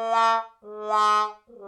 lá, lá, lá.